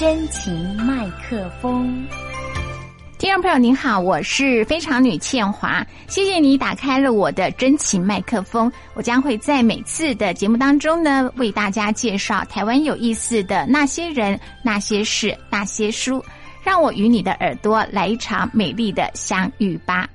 真情麦克风。听众朋友您好，我是非常女倩华，谢谢你打开了我的真情麦克风。我将会在每次的节目当中呢，为大家介绍台湾有意思的那些人、那些事、那些书，让我与你的耳朵来一场美丽的相遇吧。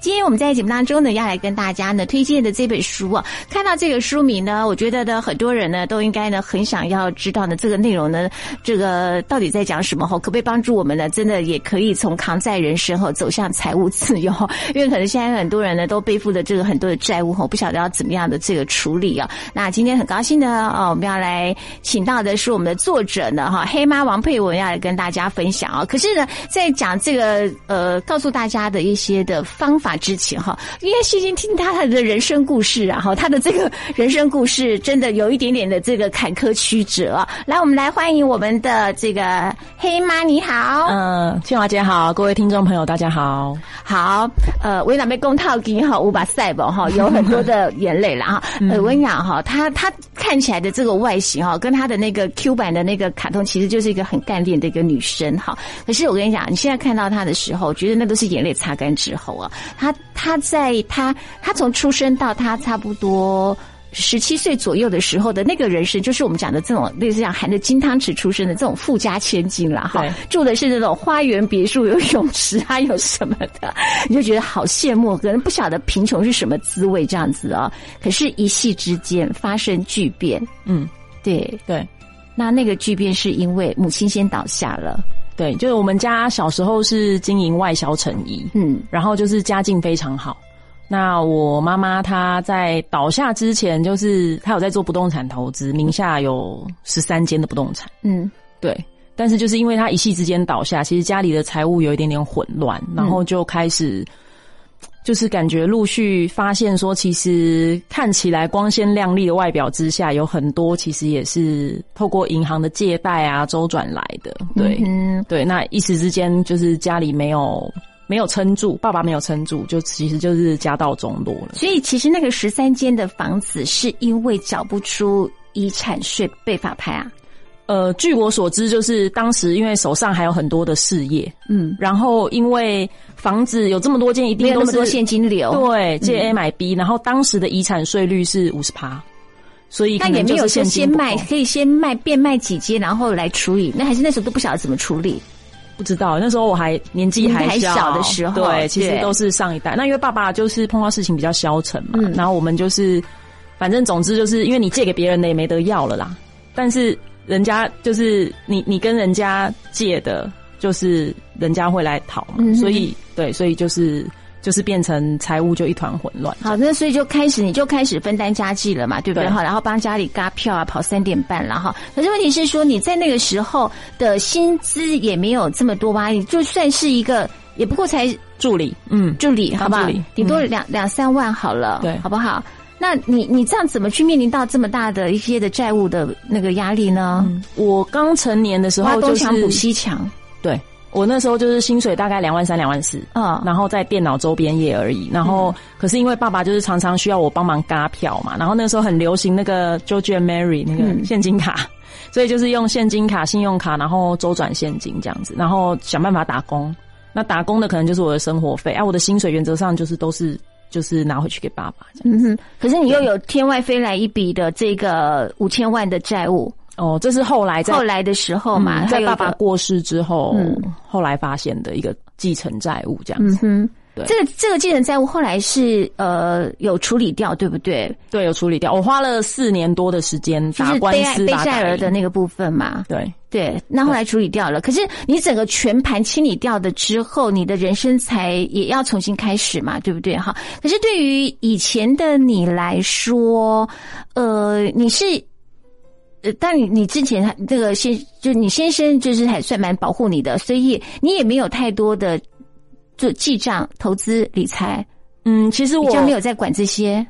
今天我们在节目当中呢，要来跟大家呢推荐的这本书啊，看到这个书名呢，我觉得呢，很多人呢都应该呢很想要知道呢这个内容呢，这个到底在讲什么后？可不可以帮助我们呢？真的也可以从扛债人生后走向财务自由？因为可能现在很多人呢都背负着这个很多的债务后，不晓得要怎么样的这个处理啊。那今天很高兴的啊，我们要来请到的是我们的作者呢哈，黑妈王佩文要来跟大家分享啊。可是呢，在讲这个呃，告诉大家的一些的。方法之前哈，因为细心听他的人生故事啊，哈，他的这个人生故事真的有一点点的这个坎坷曲折。来，我们来欢迎我们的这个黑妈，你好，嗯，庆华姐好，各位听众朋友大家好，好，呃，维纳贝公套给哈五把赛宝哈，有很多的眼泪了哈。呃，我跟你讲哈，他他看起来的这个外形哈，跟他的那个 Q 版的那个卡通，其实就是一个很干练的一个女生哈。可是我跟你讲，你现在看到他的时候，觉得那都是眼泪擦干之后啊。他他在他他从出生到他差不多十七岁左右的时候的那个人生，就是我们讲的这种类似像含着金汤匙出生的这种富家千金了哈，住的是那种花园别墅，有泳池还有什么的，你 就觉得好羡慕，可能不晓得贫穷是什么滋味这样子啊。可是，一夕之间发生巨变，嗯，对对，那那个巨变是因为母亲先倒下了。对，就是我们家小时候是经营外销成衣，嗯，然后就是家境非常好。那我妈妈她在倒下之前，就是她有在做不动产投资，名下有十三间的不动产，嗯，对。但是就是因为她一夕之间倒下，其实家里的财务有一点点混乱，然后就开始。就是感觉陆续发现说，其实看起来光鲜亮丽的外表之下，有很多其实也是透过银行的借贷啊周转来的。对，嗯，对，那一时之间就是家里没有没有撑住，爸爸没有撑住，就其实就是家道中落了。所以其实那个十三间的房子是因为缴不出遗产税被法拍啊。呃，据我所知，就是当时因为手上还有很多的事业，嗯，然后因为房子有这么多间，一定都是现金流，对，借 A 买 B，然后当时的遗产税率是五十趴，所以那也没有说先卖，可以先卖变卖几间，然后来处理，那还是那时候都不晓得怎么处理，不知道那时候我还年纪还小的时候，对，其实都是上一代。那因为爸爸就是碰到事情比较消沉嘛，然后我们就是反正总之就是因为你借给别人的也没得要了啦，但是。人家就是你，你跟人家借的，就是人家会来讨嘛，所以对，所以就是就是变成财务就一团混乱。好，那所以就开始你就开始分担家计了嘛，对不对？哈，然后帮家里嘎票啊，跑三点半了哈。可是问题是说你在那个时候的薪资也没有这么多吧？你就算是一个，也不过才助理，嗯，助理，好不好？顶多两两三万好了，对，好不好？那你你这样怎么去面临到这么大的一些的债务的那个压力呢？我刚成年的时候就是东补西墙，对我那时候就是薪水大概两万三两万四，嗯，然后在电脑周边业而已。然后可是因为爸爸就是常常需要我帮忙嘎票嘛，然后那时候很流行那个 George and Mary 那个现金卡，所以就是用现金卡、信用卡，然后周转现金这样子，然后想办法打工。那打工的可能就是我的生活费，哎，我的薪水原则上就是都是。就是拿回去给爸爸这样子，可是你又有天外飞来一笔的这个五千万的债务哦，这是后来后来的时候嘛，在爸爸过世之后，后来发现的一个继承债务这样子。对，这个这个继承债务后来是呃有处理掉，对不对？对，有处理掉。我花了四年多的时间打官司，背债儿的那个部分嘛。对对，那后来处理掉了。可是你整个全盘清理掉的之后，你的人生才也要重新开始嘛，对不对？哈。可是对于以前的你来说，呃，你是呃，但你你之前这个先就你先生就是还算蛮保护你的，所以你也没有太多的。做记账、投资、理财，嗯，其实我就没有在管这些。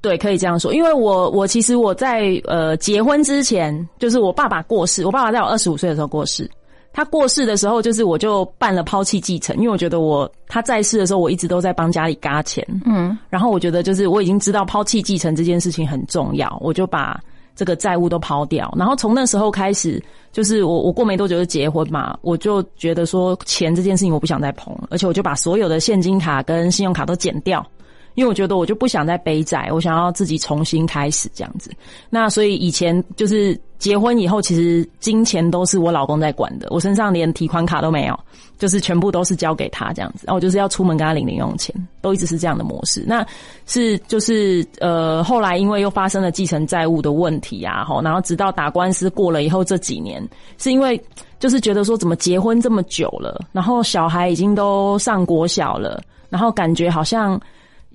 对，可以这样说，因为我我其实我在呃结婚之前，就是我爸爸过世，我爸爸在我二十五岁的时候过世。他过世的时候，就是我就办了抛弃继承，因为我觉得我他在世的时候，我一直都在帮家里嘎钱，嗯，然后我觉得就是我已经知道抛弃继承这件事情很重要，我就把这个债务都抛掉。然后从那时候开始，就是我我过没多久就结婚嘛，我就觉得说钱这件事情我不想再碰了，而且我就把所有的现金卡跟信用卡都减掉。因为我觉得我就不想再背债，我想要自己重新开始这样子。那所以以前就是结婚以后，其实金钱都是我老公在管的，我身上连提款卡都没有，就是全部都是交给他这样子。然后我就是要出门跟他领零用钱，都一直是这样的模式。那是就是呃，后来因为又发生了继承债务的问题啊，吼，然后直到打官司过了以后这几年，是因为就是觉得说怎么结婚这么久了，然后小孩已经都上国小了，然后感觉好像。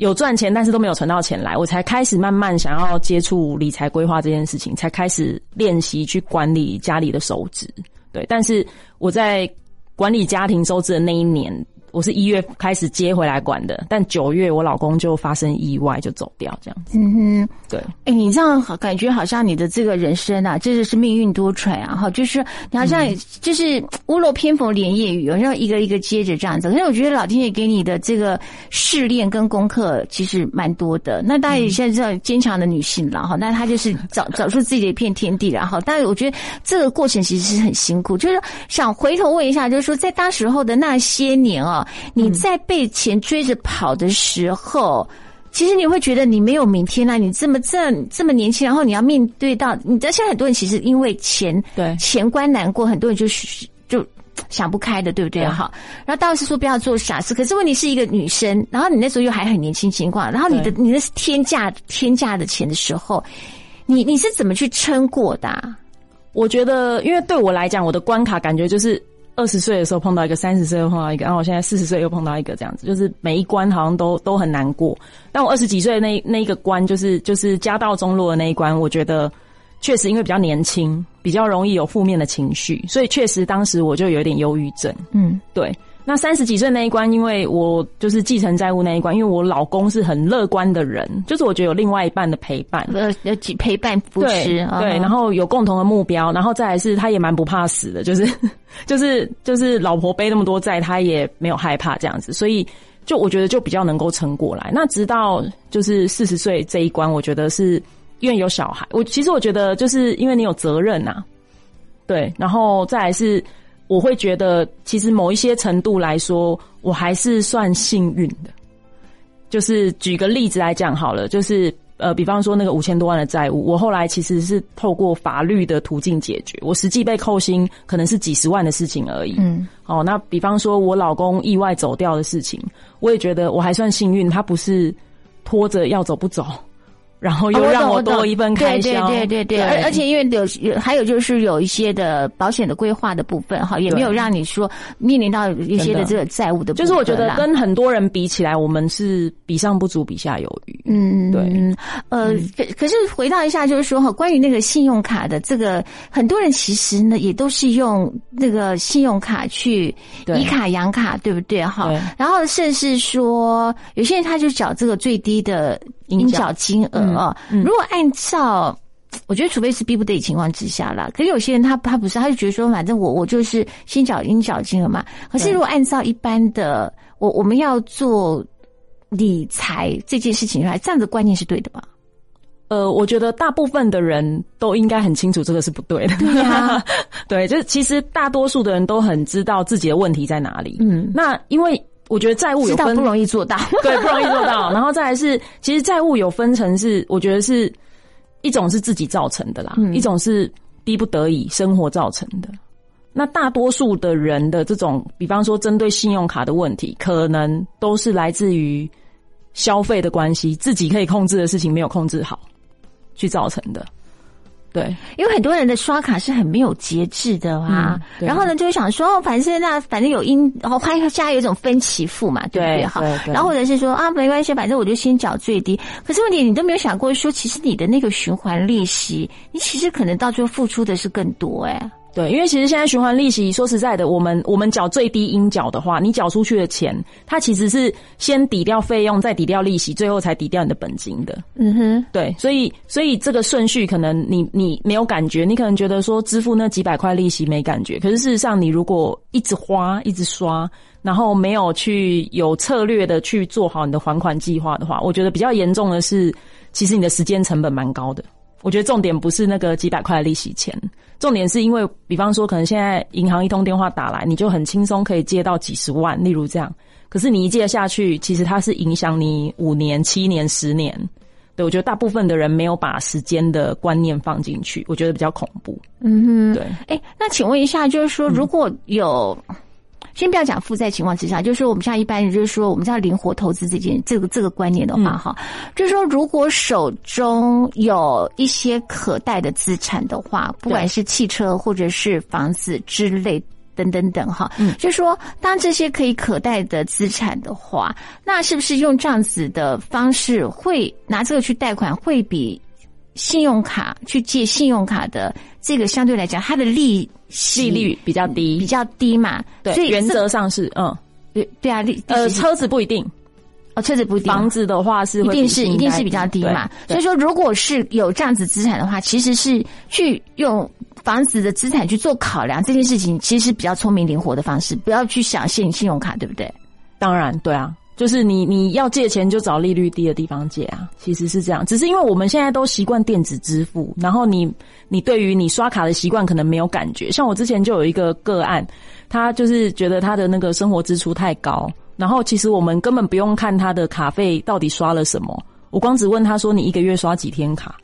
有赚钱，但是都没有存到钱来，我才开始慢慢想要接触理财规划这件事情，才开始练习去管理家里的收支。对，但是我在管理家庭收支的那一年。我是一月开始接回来管的，但九月我老公就发生意外就走掉，这样子。嗯哼，对。哎，你这样感觉好像你的这个人生啊，真的是命运多舛啊！哈，就是你好像就是屋漏偏逢连夜雨，然后一个一个接着这样子。可是我觉得老天爷给你的这个试炼跟功课其实蛮多的。那大家现在知道坚强的女性了哈，那她就是找找出自己的一片天地，然后，但是我觉得这个过程其实是很辛苦。就是想回头问一下，就是说在当时候的那些年啊。你在被钱追着跑的时候，其实你会觉得你没有明天啊！你这么这这么年轻，然后你要面对到，你知道现在很多人其实因为钱对钱关难过，很多人就是就想不开的，对不对？哈，然后道士说不要做傻事，可是问题是一个女生，然后你那时候又还很年轻情况，然后你的你的天价天价的钱的时候，你你是怎么去撑过的？我觉得，因为对我来讲，我的关卡感觉就是。二十岁的时候碰到一个，三十岁又碰到一个，然后我现在四十岁又碰到一个，这样子，就是每一关好像都都很难过。但我二十几岁那那一个关，就是就是家道中落的那一关，我觉得确实因为比较年轻，比较容易有负面的情绪，所以确实当时我就有点忧郁症。嗯，对。那三十几岁那一关，因为我就是继承债务那一关，因为我老公是很乐观的人，就是我觉得有另外一半的陪伴，呃，有陪伴扶持，对，然后有共同的目标，然后再来是他也蛮不怕死的，就是 就是就是老婆背那么多债，他也没有害怕这样子，所以就我觉得就比较能够撑过来。那直到就是四十岁这一关，我觉得是因为有小孩，我其实我觉得就是因为你有责任呐，对，然后再来是。我会觉得，其实某一些程度来说，我还是算幸运的。就是举个例子来讲好了，就是呃，比方说那个五千多万的债务，我后来其实是透过法律的途径解决，我实际被扣薪可能是几十万的事情而已。嗯，哦，那比方说我老公意外走掉的事情，我也觉得我还算幸运，他不是拖着要走不走。然后又让我多一份开销，对对对对对，而而且因为有有还有就是有一些的保险的规划的部分哈，也没有让你说面临到一些的这个债务的。就是我觉得跟很多人比起来，我们是比上不足，比下有余。嗯，对。呃，可可是回到一下，就是说哈，关于那个信用卡的这个，很多人其实呢也都是用那个信用卡去以卡养卡，对不对哈？然后甚至说有些人他就缴这个最低的。应缴金额啊，如果按照，我觉得除非是逼不得已情况之下啦。可是有些人他他不是，他就觉得说，反正我我就是先缴应缴金额嘛。可是如果按照一般的，我我们要做理财这件事情来，这样的观念是对的吧？呃，我觉得大部分的人都应该很清楚这个是不对的。对呀，对，就是其实大多数的人都很知道自己的问题在哪里。嗯，那因为。我觉得债务有分不容易做到，对，不容易做到。然后再来是，其实债务有分成是，我觉得是一种是自己造成的啦，一种是逼不得已生活造成的。那大多数的人的这种，比方说针对信用卡的问题，可能都是来自于消费的关系，自己可以控制的事情没有控制好，去造成的。对，因为很多人的刷卡是很没有节制的啊，然后呢就会想说，反正那反正有因，然后他家有一种分期付嘛，对不对？哈，然后或者是说啊，没关系，反正我就先缴最低。可是问题你都没有想过说，其实你的那个循环利息，你其实可能到最后付出的是更多哎。对，因为其实现在循环利息，说实在的，我们我们缴最低应缴的话，你缴出去的钱，它其实是先抵掉费用，再抵掉利息，最后才抵掉你的本金的。嗯哼，对，所以所以这个顺序可能你你没有感觉，你可能觉得说支付那几百块利息没感觉，可是事实上你如果一直花一直刷，然后没有去有策略的去做好你的还款计划的话，我觉得比较严重的是，其实你的时间成本蛮高的。我觉得重点不是那个几百块的利息钱，重点是因为，比方说，可能现在银行一通电话打来，你就很轻松可以借到几十万，例如这样。可是你一借下去，其实它是影响你五年、七年、十年。对我觉得大部分的人没有把时间的观念放进去，我觉得比较恐怖。嗯哼，对。哎，那请问一下，就是说，如果有。先不要讲负债情况之下，就是说我们像一般人，就是说我们叫灵活投资这件这个这个观念的话，哈，就是说如果手中有一些可贷的资产的话，不管是汽车或者是房子之类等等等，哈，嗯，就是说当这些可以可贷的资产的话，那是不是用这样子的方式会拿这个去贷款，会比信用卡去借信用卡的这个相对来讲，它的利利率比较低，比较低嘛？对，原则上是嗯，对对啊，利呃，车子不一定哦，车子不一定，房子的话是一定是一定是比较低嘛。所以说，如果是有这样子资产的话，其实是去用房子的资产去做考量这件事情，其实是比较聪明灵活的方式，不要去想信信用卡，对不对？当然，对啊。就是你你要借钱就找利率低的地方借啊，其实是这样。只是因为我们现在都习惯电子支付，然后你你对于你刷卡的习惯可能没有感觉。像我之前就有一个个案，他就是觉得他的那个生活支出太高，然后其实我们根本不用看他的卡费到底刷了什么，我光只问他说你一个月刷几天卡，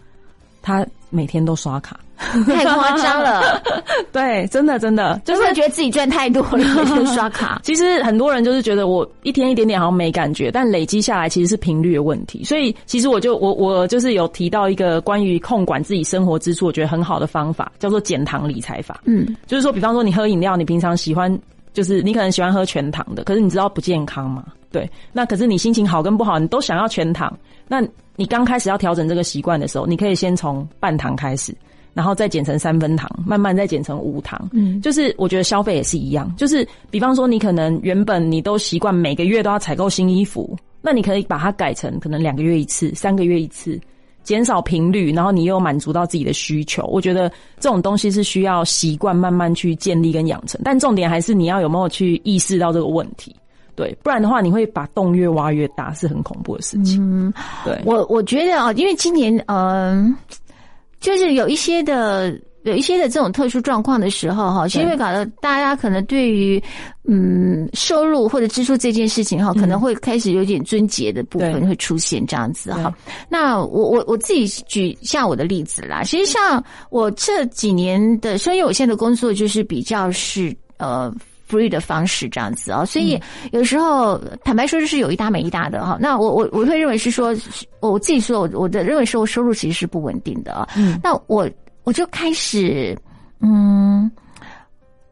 他每天都刷卡。太夸张了，对，真的真的，就是觉得自己赚太多了，就刷卡。其实很多人就是觉得我一天一点点好像没感觉，但累积下来其实是频率的问题。所以其实我就我我就是有提到一个关于控管自己生活支出，我觉得很好的方法，叫做减糖理财法。嗯，就是说，比方说你喝饮料，你平常喜欢就是你可能喜欢喝全糖的，可是你知道不健康吗？对，那可是你心情好跟不好，你都想要全糖。那你刚开始要调整这个习惯的时候，你可以先从半糖开始。然后再减成三分糖，慢慢再减成无糖。嗯，就是我觉得消费也是一样，就是比方说你可能原本你都习惯每个月都要采购新衣服，那你可以把它改成可能两个月一次、三个月一次，减少频率，然后你又满足到自己的需求。我觉得这种东西是需要习惯慢慢去建立跟养成，但重点还是你要有没有去意识到这个问题。对，不然的话你会把洞越挖越大，是很恐怖的事情。嗯，对我我觉得啊，因为今年嗯。就是有一些的，有一些的这种特殊状况的时候，哈，其实会搞得大家可能对于嗯收入或者支出这件事情，哈，可能会开始有点尊节的部分会出现这样子，哈。那我我我自己举下我的例子啦，实际上我这几年的收益有限的工作，就是比较是呃。Free 的方式这样子啊，所以有时候坦白说就是有一搭没一搭的哈。那我我我会认为是说，我自己说我我的认为说我收入其实是不稳定的啊。那我我就开始嗯，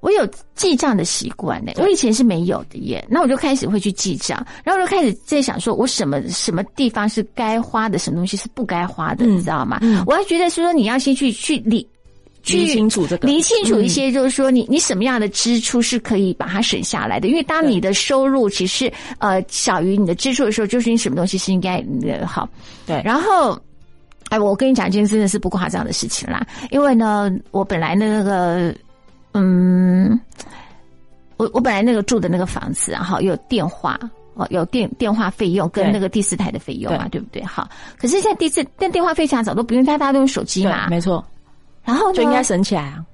我有记账的习惯呢，我以前是没有的耶。那我就开始会去记账，然后就开始在想说我什么什么地方是该花的，什么东西是不该花的，你知道吗？我还觉得是说你要先去去理。理清楚这个，理清楚一些，就是说，你你什么样的支出是可以把它省下来的？因为当你的收入其实呃小于你的支出的时候，就是你什么东西是应该好。对，然后，哎，我跟你讲，今天真的是不夸张的事情啦。因为呢，我本来那个，嗯，我我本来那个住的那个房子，然后有电话哦，有电电话费用跟那个第四台的费用嘛，对不对？好，可是现在第四但电话费常早都不用，大家都用手机嘛，没错。然后就应该省起来啊！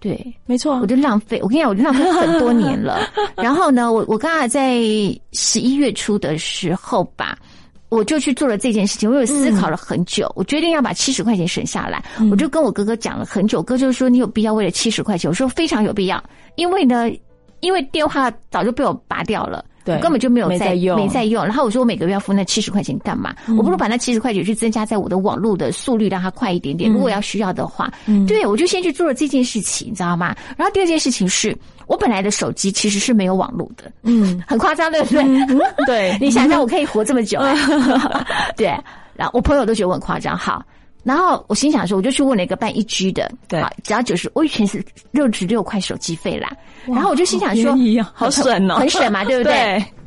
对，没错，我就浪费。我跟你讲，我就浪费很多年了。然后呢，我我刚才在十一月初的时候吧，我就去做了这件事情。我有思考了很久，我决定要把七十块钱省下来。我就跟我哥哥讲了很久，哥就是说你有必要为了七十块钱？我说非常有必要，因为呢，因为电话早就被我拔掉了。对，根本就没有在用，没在用。然后我说我每个月要付那七十块钱干嘛？我不如把那七十块钱去增加在我的网络的速率，让它快一点点。如果要需要的话，对，我就先去做了这件事情，你知道吗？然后第二件事情是我本来的手机其实是没有网络的，嗯，很夸张，对不对？对，你想想，我可以活这么久，对。然后我朋友都觉得我很夸张，好。然后我心想说，我就去问了一个办一 G 的，对，只要九十，我以前是六十六块手机费啦。然后我就心想说，好省哦，很省嘛，对不对？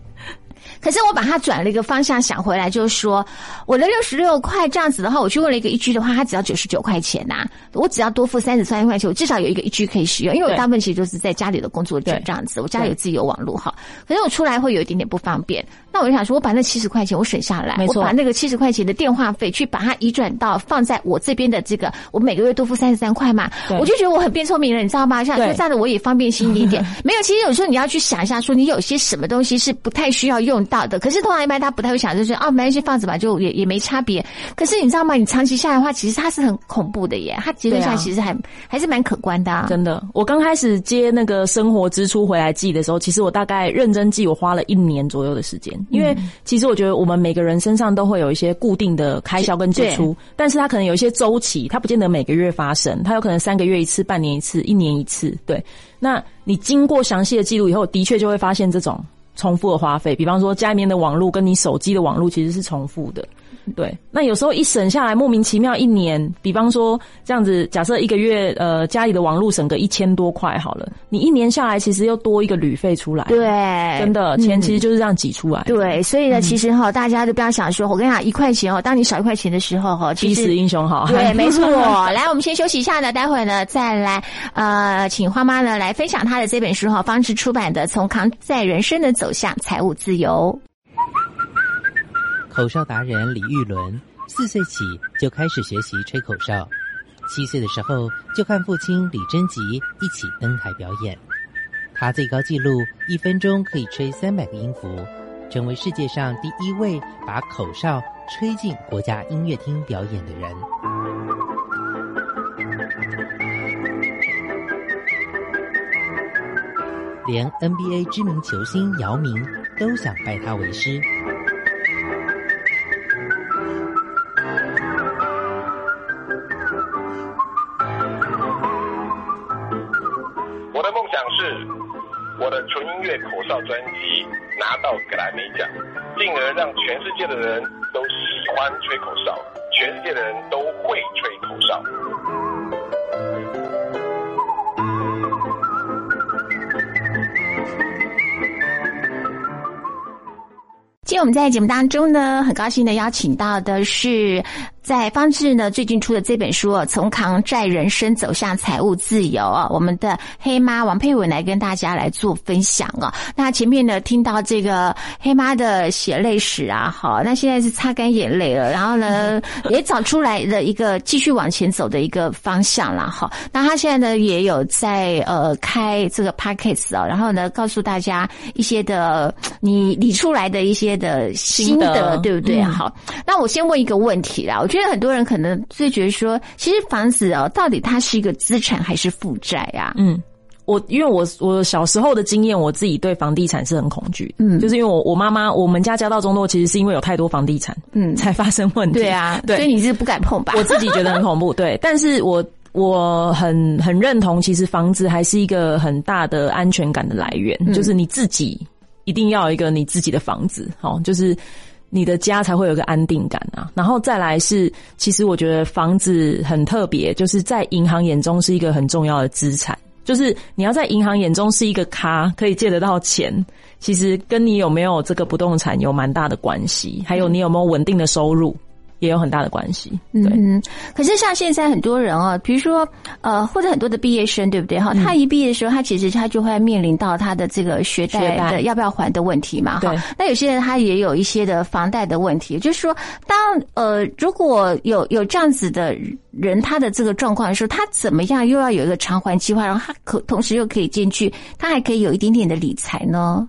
可是我把它转了一个方向想回来，就是说我的六十六块这样子的话，我去问了一个一居的话，它只要九十九块钱呐，我只要多付三十三块钱，我至少有一个一居可以使用，因为我大部分其实就是在家里的工作这样子，我家里有自己有网络哈。可是我出来会有一点点不方便。那我就想说，我把那七十块钱我省下来，我把那个七十块钱的电话费去把它移转到放在我这边的这个，我每个月多付三十三块嘛，我就觉得我很变聪明了，你知道吗？像说这样的我也方便心一点。没有，其实有时候你要去想一下，说你有些什么东西是不太需要用到的，可是通常一般他不太会想，就是哦，没关系，放着吧，就也也没差别。可是你知道吗？你长期下来的话，其实它是很恐怖的耶，它结论下来其实还还是蛮可观的。真的，我刚开始接那个生活支出回来记的时候，其实我大概认真记，我花了一年左右的时间，因为其实我觉得我们每个人身上都会有一些固定的开销跟支出，但是它可能有一些周期，它不见得每个月发生，它有可能三个月一次、半年一次、一年一次。对，那你经过详细的记录以后，的确就会发现这种重复的花费，比方说家里面的网络跟你手机的网络其实是重复的。对，那有时候一省下来，莫名其妙一年，比方说这样子，假设一个月，呃，家里的网络省个一千多块好了，你一年下来其实又多一个旅费出来，对，真的钱其实就是这样挤出来。对，所以呢，其实哈，大家都不要想说，我跟你讲，一块钱哦，当你少一块钱的时候哈，逼死英雄好，对，没错。来，我们先休息一下呢，待会儿呢再来，呃，请花妈呢来分享她的这本书哈，方志出版的《从扛在人生的走向财务自由》。口哨达人李玉伦四岁起就开始学习吹口哨，七岁的时候就和父亲李贞吉一起登台表演。他最高纪录一分钟可以吹三百个音符，成为世界上第一位把口哨吹进国家音乐厅表演的人。连 NBA 知名球星姚明都想拜他为师。让全世界的人都喜欢吹口哨，全世界的人都会吹口哨。今天我们在节目当中呢，很高兴的邀请到的是。在方志呢最近出的这本书《从扛债人生走向财务自由》啊，我们的黑妈王佩文来跟大家来做分享啊。那前面呢听到这个黑妈的血泪史啊，好，那现在是擦干眼泪了，然后呢也找出来的一个继续往前走的一个方向了，好。那他现在呢也有在呃开这个 p a c k a g e 啊，然后呢告诉大家一些的你理出来的一些的心得，对不对？好，那我先问一个问题啦，我。因为很多人可能会觉得说，其实房子哦，到底它是一个资产还是负债呀？嗯，我因为我我小时候的经验，我自己对房地产是很恐惧。嗯，就是因为我我妈妈我们家家道中落，其实是因为有太多房地产，嗯，才发生问题。对啊，对，所以你是不敢碰吧？我自己觉得很恐怖。对，但是我我很很认同，其实房子还是一个很大的安全感的来源。就是你自己一定要有一个你自己的房子，好，就是。你的家才会有个安定感啊，然后再来是，其实我觉得房子很特别，就是在银行眼中是一个很重要的资产，就是你要在银行眼中是一个咖，可以借得到钱，其实跟你有没有这个不动产有蛮大的关系，还有你有没有稳定的收入。也有很大的关系，嗯，可是像现在很多人哦，比如说呃，或者很多的毕业生，对不对哈？他一毕业的时候，他其实他就会面临到他的这个学贷的要不要还的问题嘛，哈。那有些人他也有一些的房贷的问题，就是说，当呃，如果有有这样子的人，他的这个状况的时候，他怎么样又要有一个偿还计划，然后他可同时又可以进去，他还可以有一点点的理财呢？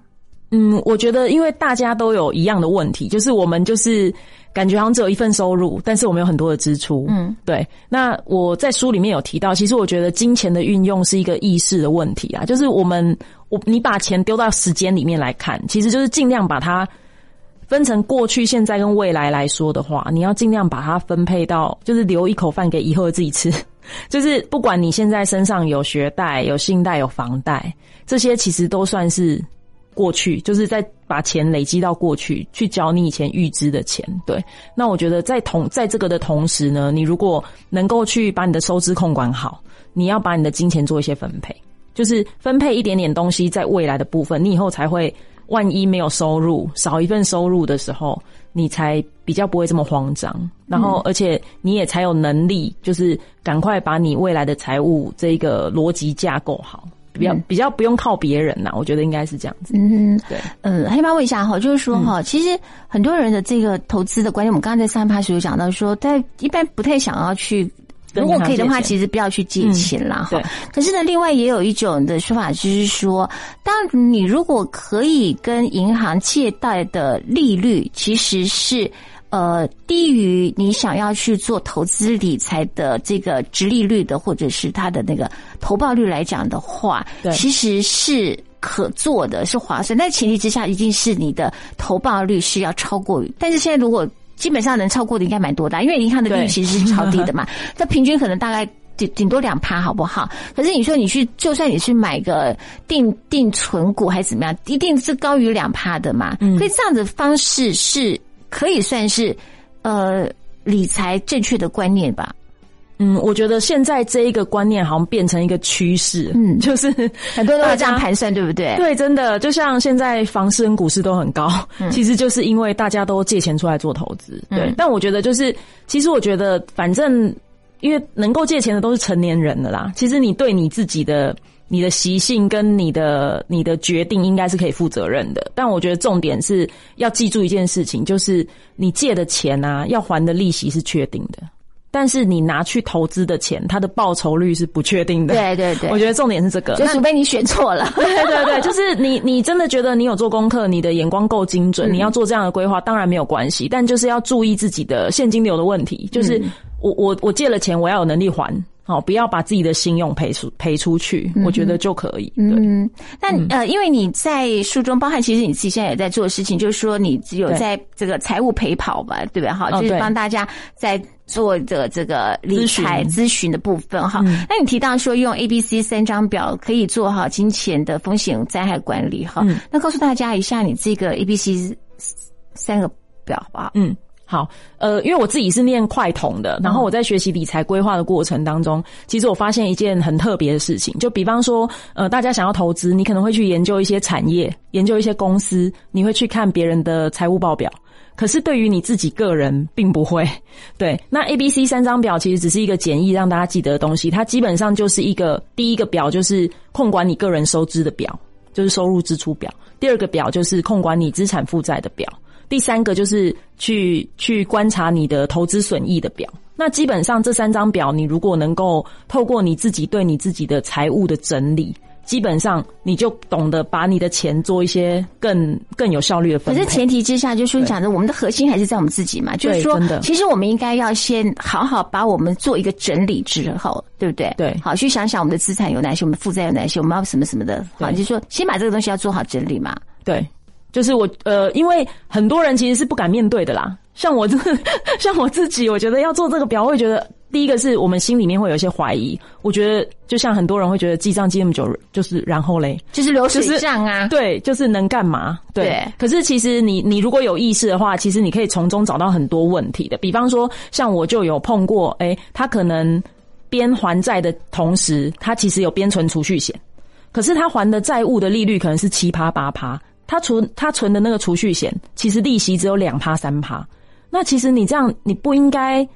嗯，我觉得因为大家都有一样的问题，就是我们就是。感觉好像只有一份收入，但是我们有很多的支出。嗯，对。那我在书里面有提到，其实我觉得金钱的运用是一个意识的问题啊，就是我们我你把钱丢到时间里面来看，其实就是尽量把它分成过去、现在跟未来来说的话，你要尽量把它分配到，就是留一口饭给以后的自己吃。就是不管你现在身上有学贷、有信贷、有房贷，这些其实都算是。过去就是在把钱累积到过去，去交你以前预支的钱。对，那我觉得在同在这个的同时呢，你如果能够去把你的收支控管好，你要把你的金钱做一些分配，就是分配一点点东西在未来的部分，你以后才会万一没有收入，少一份收入的时候，你才比较不会这么慌张。然后，而且你也才有能力，就是赶快把你未来的财务这个逻辑架构好。比较比较不用靠别人呐，我觉得应该是这样子。嗯，对，嗯，黑猫问一下哈，就是说哈，其实很多人的这个投资的观念，我们刚刚在三趴时有讲到说，在一般不太想要去。如果可以的话，其实不要去借钱啦。哈。可是呢，另外也有一种的说法，就是说，当你如果可以跟银行借贷的利率其实是呃低于你想要去做投资理财的这个直利率的，或者是它的那个投报率来讲的话，其实是可做的，是划算。但前提之下，一定是你的投报率是要超过。但是现在如果基本上能超过的应该蛮多的，因为银行的利率其实是超低的嘛，那平均可能大概顶顶多两趴，好不好？可是你说你去，就算你去买个定定存股还是怎么样，一定是高于两趴的嘛。嗯所以这样子方式是可以算是呃理财正确的观念吧。嗯，我觉得现在这一个观念好像变成一个趋势，嗯，就是很多人都这样盘算，对不对？对，真的，就像现在房市跟股市都很高，其实就是因为大家都借钱出来做投资，对。但我觉得就是，其实我觉得，反正因为能够借钱的都是成年人的啦，其实你对你自己的你的习性跟你的你的决定应该是可以负责任的。但我觉得重点是要记住一件事情，就是你借的钱啊，要还的利息是确定的。但是你拿去投资的钱，它的报酬率是不确定的。对对对，我觉得重点是这个。就除非你选错了。对对对，就是你你真的觉得你有做功课，你的眼光够精准，你要做这样的规划，当然没有关系。但就是要注意自己的现金流的问题。就是我我我借了钱，我要有能力还。好，不要把自己的信用赔出赔出去，我觉得就可以。嗯，那呃，因为你在书中包含，其实你自己现在也在做的事情，就是说你只有在这个财务陪跑吧，对不对？哈，就是帮大家在做的这个理财咨询的部分哈。那你提到说用 A、B、C 三张表可以做好金钱的风险灾害管理哈，那告诉大家一下你这个 A、B、C 三个表好不好？嗯。好，呃，因为我自己是念快统的，然后我在学习理财规划的过程当中，其实我发现一件很特别的事情，就比方说，呃，大家想要投资，你可能会去研究一些产业，研究一些公司，你会去看别人的财务报表，可是对于你自己个人，并不会。对，那 A、B、C 三张表其实只是一个简易让大家记得的东西，它基本上就是一个第一个表就是控管你个人收支的表，就是收入支出表；第二个表就是控管你资产负债的表。第三个就是去去观察你的投资损益的表。那基本上这三张表，你如果能够透过你自己对你自己的财务的整理，基本上你就懂得把你的钱做一些更更有效率的分配。可是前提之下，就是说你讲的，我们的核心还是在我们自己嘛。就是说，其实我们应该要先好好把我们做一个整理之后，对不对？对。好，去想想我们的资产有哪些，我们负债有哪些，我们要什么什么的。好，就是说先把这个东西要做好整理嘛。对。就是我呃，因为很多人其实是不敢面对的啦。像我这，像我自己，我觉得要做这个表，会觉得第一个是我们心里面会有一些怀疑。我觉得就像很多人会觉得记账记那么久，就是然后嘞，就是流水账啊。对，就是能干嘛？对。可是其实你你如果有意识的话，其实你可以从中找到很多问题的。比方说，像我就有碰过，哎，他可能边还债的同时，他其实有边存储蓄险，可是他还的债务的利率可能是七趴八趴。他存他存的那个储蓄险，其实利息只有两趴三趴。那其实你这样，你不应该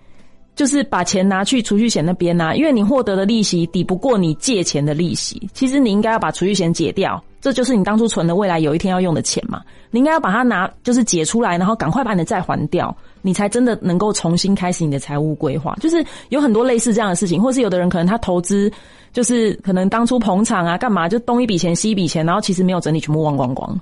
就是把钱拿去储蓄险那边呐，因为你获得的利息抵不过你借钱的利息。其实你应该要把储蓄险解掉，这就是你当初存的未来有一天要用的钱嘛。你应该要把它拿，就是解出来，然后赶快把你的债还掉，你才真的能够重新开始你的财务规划。就是有很多类似这样的事情，或是有的人可能他投资，就是可能当初捧场啊，干嘛就东一笔钱西一笔钱，然后其实没有整理，全部忘光光。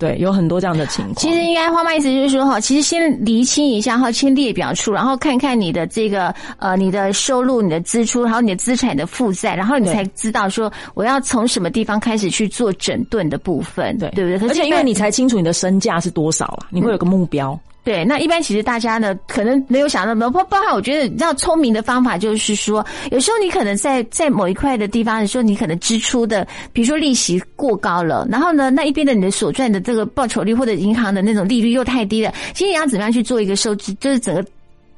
对，有很多这样的情况。其实应该花妈意思就是说哈，其实先厘清一下哈，先列表出，然后看看你的这个呃，你的收入、你的支出，然后你的资产的负债，然后你才知道说我要从什么地方开始去做整顿的部分，对对不对？而且因为你才清楚你的身价是多少啊，你会有个目标。对，那一般其实大家呢，可能没有想到，包包括我觉得，你知道聪明的方法就是说，有时候你可能在在某一块的地方的时候，你可能支出的，比如说利息过高了，然后呢，那一边的你的所赚的这个报酬率或者银行的那种利率又太低了，其实你要怎么样去做一个收支，就是整个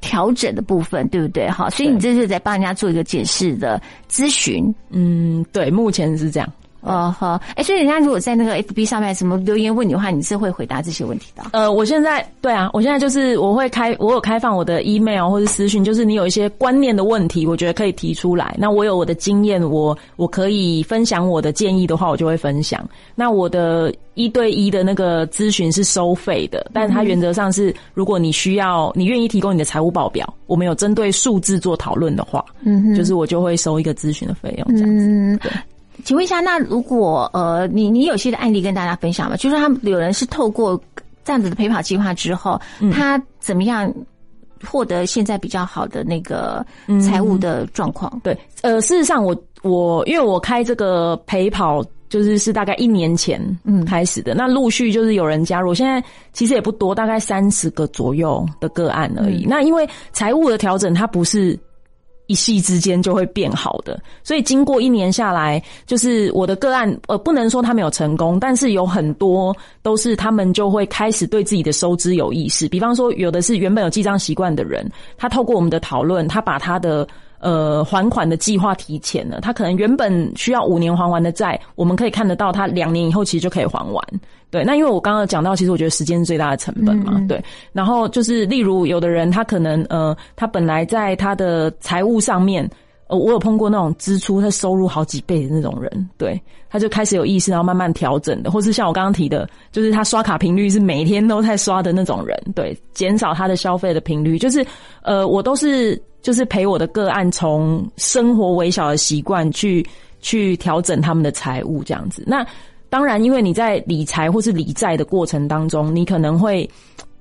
调整的部分，对不对？哈，所以你这是在帮人家做一个解释的咨询。嗯，对，目前是这样。哦好，哎，所以人家如果在那个 FB 上面什么留言问你的话，你是会回答这些问题的？呃，我现在对啊，我现在就是我会开，我有开放我的 email 或者私讯，就是你有一些观念的问题，我觉得可以提出来。那我有我的经验，我我可以分享我的建议的话，我就会分享。那我的一对一的那个咨询是收费的，但是它原则上是，如果你需要，你愿意提供你的财务报表，我们有针对数字做讨论的话，嗯，就是我就会收一个咨询的费用，这样子。对。请问一下，那如果呃，你你有些的案例跟大家分享吗？就是他们有人是透过这样子的陪跑计划之后，他怎么样获得现在比较好的那个财务的状况？对，呃，事实上，我我因为我开这个陪跑，就是是大概一年前嗯开始的，那陆续就是有人加入，现在其实也不多，大概三十个左右的个案而已。那因为财务的调整，它不是。一夕之间就会变好的，所以经过一年下来，就是我的个案，呃，不能说他没有成功，但是有很多都是他们就会开始对自己的收支有意识。比方说，有的是原本有记账习惯的人，他透过我们的讨论，他把他的。呃，还款的计划提前了，他可能原本需要五年还完的债，我们可以看得到他两年以后其实就可以还完。对，那因为我刚刚讲到，其实我觉得时间是最大的成本嘛。对，然后就是例如有的人他可能呃，他本来在他的财务上面，我有碰过那种支出他收入好几倍的那种人，对，他就开始有意识，然后慢慢调整的，或是像我刚刚提的，就是他刷卡频率是每天都在刷的那种人，对，减少他的消费的频率，就是呃，我都是。就是陪我的个案从生活微小的习惯去去调整他们的财务这样子。那当然，因为你在理财或是理债的过程当中，你可能会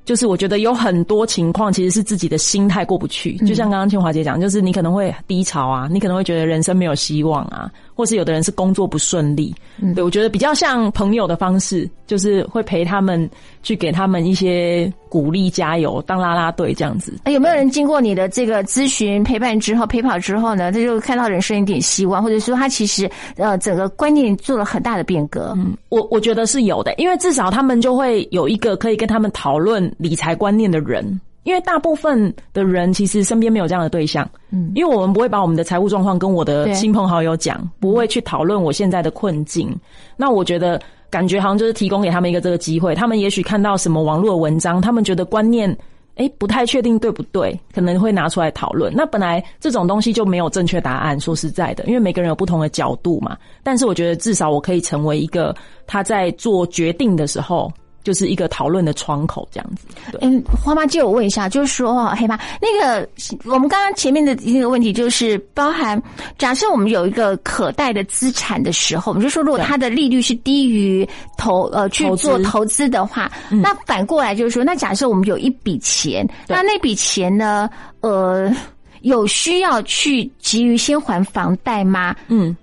就是我觉得有很多情况其实是自己的心态过不去。就像刚刚清华姐讲，就是你可能会低潮啊，你可能会觉得人生没有希望啊。或是有的人是工作不顺利，对我觉得比较像朋友的方式，就是会陪他们去给他们一些鼓励、加油、当拉拉队这样子。有没有人经过你的这个咨询陪伴之后、陪跑之后呢？他就看到人生一点希望，或者说他其实呃整个观念做了很大的变革。嗯，我我觉得是有的，因为至少他们就会有一个可以跟他们讨论理财观念的人。因为大部分的人其实身边没有这样的对象，嗯，因为我们不会把我们的财务状况跟我的亲朋好友讲，不会去讨论我现在的困境。那我觉得感觉好像就是提供给他们一个这个机会，他们也许看到什么网络文章，他们觉得观念哎不太确定对不对，可能会拿出来讨论。那本来这种东西就没有正确答案，说实在的，因为每个人有不同的角度嘛。但是我觉得至少我可以成为一个他在做决定的时候。就是一个讨论的窗口，这样子。嗯，花妈借我问一下，就是说，黑妈，那个我们刚刚前面的一个问题，就是包含假设我们有一个可贷的资产的时候，我们就说，如果它的利率是低于投呃去做投资的话，那反过来就是说，那假设我们有一笔钱，那那笔钱呢，呃，有需要去急于先还房贷吗？嗯。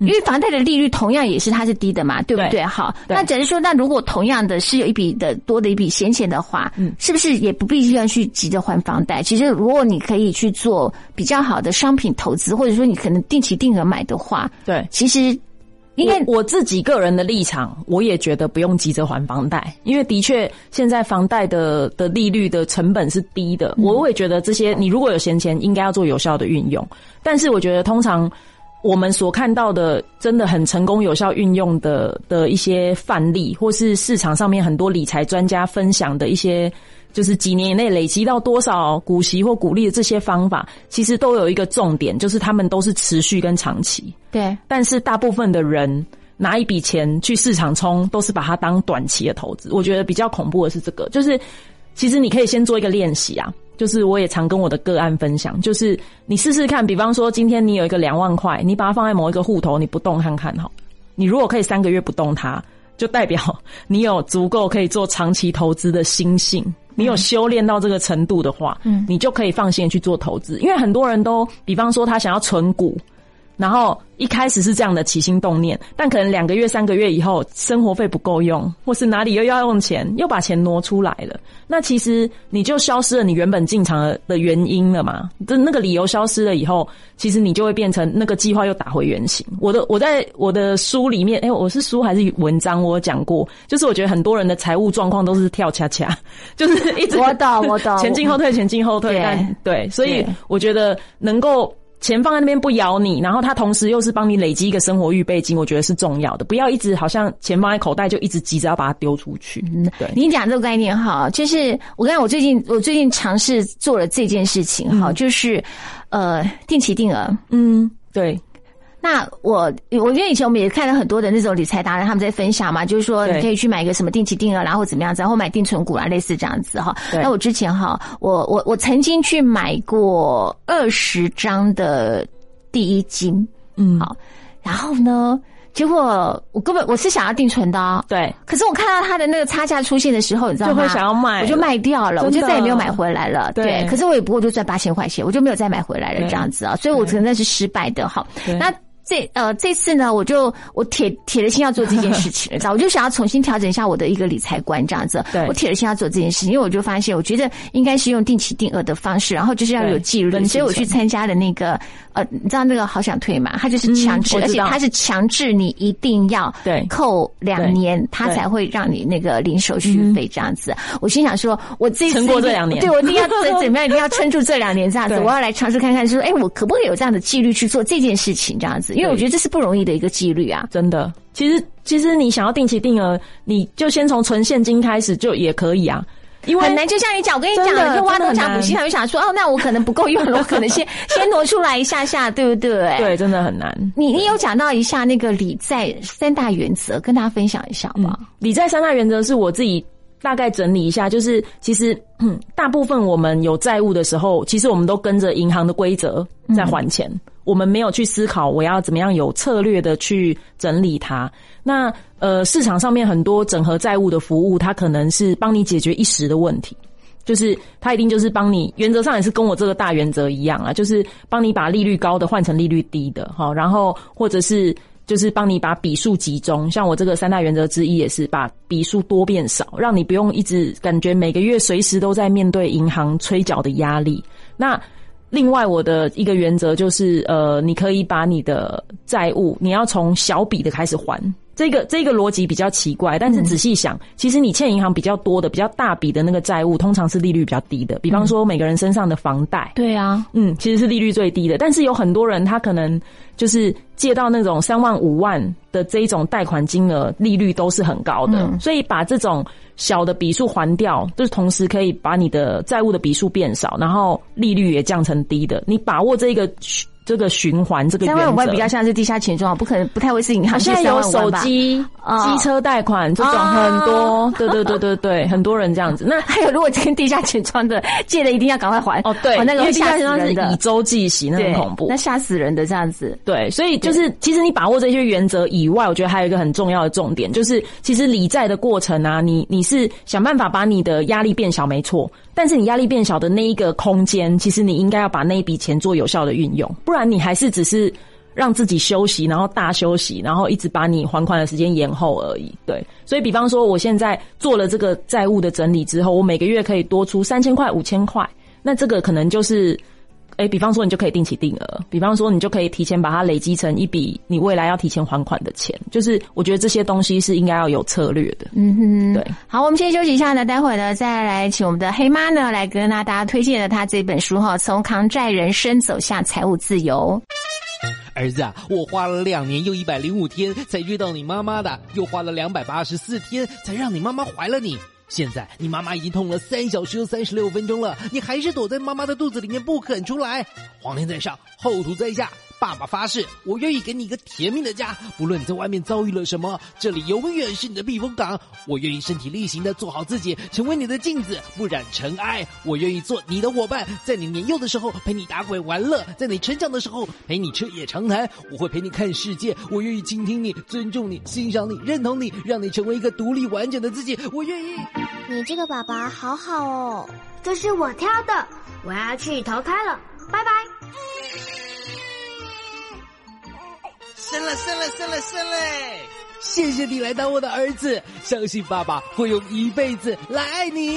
因为房贷的利率同样也是它是低的嘛，对不对？好，那假如说，那如果同样的是有一笔的多的一笔闲钱的话，嗯，是不是也不必要去急着还房贷？其实如果你可以去做比较好的商品投资，或者说你可能定期定额买的话，对，其实因为我自己个人的立场，我也觉得不用急着还房贷，因为的确现在房贷的的利率的成本是低的，我也觉得这些你如果有闲钱，应该要做有效的运用。但是我觉得通常。我们所看到的真的很成功、有效运用的的一些范例，或是市场上面很多理财专家分享的一些，就是几年以内累积到多少股息或股利的这些方法，其实都有一个重点，就是他们都是持续跟长期。对，但是大部分的人拿一笔钱去市场冲，都是把它当短期的投资。我觉得比较恐怖的是这个，就是其实你可以先做一个练习啊。就是我也常跟我的个案分享，就是你试试看，比方说今天你有一个两万块，你把它放在某一个户头，你不动看看哈。你如果可以三个月不动它，就代表你有足够可以做长期投资的心性，你有修炼到这个程度的话，嗯，你就可以放心去做投资。因为很多人都，比方说他想要存股，然后。一开始是这样的起心动念，但可能两个月、三个月以后，生活费不够用，或是哪里又要用钱，又把钱挪出来了。那其实你就消失了你原本进场的原因了嘛？的那个理由消失了以后，其实你就会变成那个计划又打回原形。我的我在我的书里面，哎，我是书还是文章？我讲过，就是我觉得很多人的财务状况都是跳恰恰，就是一直我懂我懂，前进后退，前进后退。但对，所以我觉得能够。钱放在那边不咬你，然后它同时又是帮你累积一个生活预备金，我觉得是重要的。不要一直好像钱放在口袋就一直急着要把它丢出去。嗯对，你讲这个概念哈，就是我跟你讲，我最近我最近尝试做了这件事情哈，就是呃定期定额。嗯，对。那我我因为以前我们也看了很多的那种理财达人他们在分享嘛，就是说你可以去买一个什么定期定额，然后怎么样子，然后买定存股啊，类似这样子哈。那我之前哈，我我我曾经去买过二十张的第一金，嗯，好，然后呢，结果我根本我是想要定存的，哦对，可是我看到它的那个差价出现的时候，你知道吗？就会想要卖，我就卖掉了，我就再也没有买回来了。对，可是我也不过就赚八千块钱，我就没有再买回来了，这样子啊，所以我真的是失败的哈。那。这呃，这次呢，我就我铁铁了心要做这件事情，知道？我就想要重新调整一下我的一个理财观，这样子。对，我铁了心要做这件事情，因为我就发现，我觉得应该是用定期定额的方式，然后就是要有纪律，所以我去参加的那个呃，你知道那个好想退嘛？他就是强制，而且他是强制你一定要对扣两年，他才会让你那个零手续费这样子。我心想说，我这撑过这两年，对我一定要 怎怎么样，一定要撑住这两年这样子。我要来尝试看看，说哎，我可不可以有这样的纪律去做这件事情这样子？因为我觉得这是不容易。的一个纪律啊，真的。其实，其实你想要定期定额，你就先从存现金开始就也可以啊。因为很难，就像你讲，我跟你讲，就挖东墙补西墙，就想说哦，那我可能不够用了，我可能先 先挪出来一下下，对不对？对，真的很难。你你有讲到一下那个理债三大原则，跟大家分享一下吗？理债三大原则是我自己大概整理一下，就是其实嗯大部分我们有债务的时候，其实我们都跟着银行的规则在还钱。我们没有去思考我要怎么样有策略的去整理它。那呃，市场上面很多整合债务的服务，它可能是帮你解决一时的问题，就是它一定就是帮你，原则上也是跟我这个大原则一样啊，就是帮你把利率高的换成利率低的哈，然后或者是就是帮你把笔数集中，像我这个三大原则之一也是把笔数多变少，让你不用一直感觉每个月随时都在面对银行催缴的压力。那另外，我的一个原则就是，呃，你可以把你的债务，你要从小笔的开始还。这个这个逻辑比较奇怪，但是仔细想，其实你欠银行比较多的、比较大笔的那个债务，通常是利率比较低的。比方说，每个人身上的房贷，对啊，嗯，其实是利率最低的。但是有很多人，他可能就是借到那种三万、五万的这一种贷款金额，利率都是很高的。所以把这种小的笔数还掉，就是同时可以把你的债务的笔数变少，然后利率也降成低的。你把握这个。这个循环，这个三万五万比较像是地下钱庄，不可能不太会是银行。现在有手机、机车贷款这种很多，对对对对对，很多人这样子。那 还有，如果跟地下钱庄的借的，一定要赶快还哦。对，那个地下钱庄是以周计息，那很恐怖，那吓死人的这样子。对，所以就是其实你把握这些原则以外，我觉得还有一个很重要的重点，就是其实理债的过程啊，你你是想办法把你的压力变小，没错。但是你压力变小的那一个空间，其实你应该要把那一笔钱做有效的运用，不然你还是只是让自己休息，然后大休息，然后一直把你还款的时间延后而已。对，所以比方说，我现在做了这个债务的整理之后，我每个月可以多出三千块、五千块，那这个可能就是。哎，比方说你就可以定期定额，比方说你就可以提前把它累积成一笔你未来要提前还款的钱，就是我觉得这些东西是应该要有策略的。嗯哼，对。好，我们先休息一下呢，待会儿呢再来请我们的黑妈呢来跟大家推荐的他这本书哈，从扛债人生走向财务自由。儿子啊，我花了两年又一百零五天才遇到你妈妈的，又花了两百八十四天才让你妈妈怀了你。现在你妈妈已经痛了三小时又三十六分钟了，你还是躲在妈妈的肚子里面不肯出来。皇天在上，后土在下。爸爸发誓，我愿意给你一个甜蜜的家，不论你在外面遭遇了什么，这里永远是你的避风港。我愿意身体力行的做好自己，成为你的镜子，不染尘埃。我愿意做你的伙伴，在你年幼的时候陪你打滚玩乐，在你成长的时候陪你彻夜长谈。我会陪你看世界，我愿意倾听你，尊重你，欣赏你，认同你，让你成为一个独立完整的自己。我愿意。你这个爸爸好好哦，这是我挑的，我要去投胎了，拜拜。生了，生了，生了，生了！谢谢你来当我的儿子，相信爸爸会用一辈子来爱你。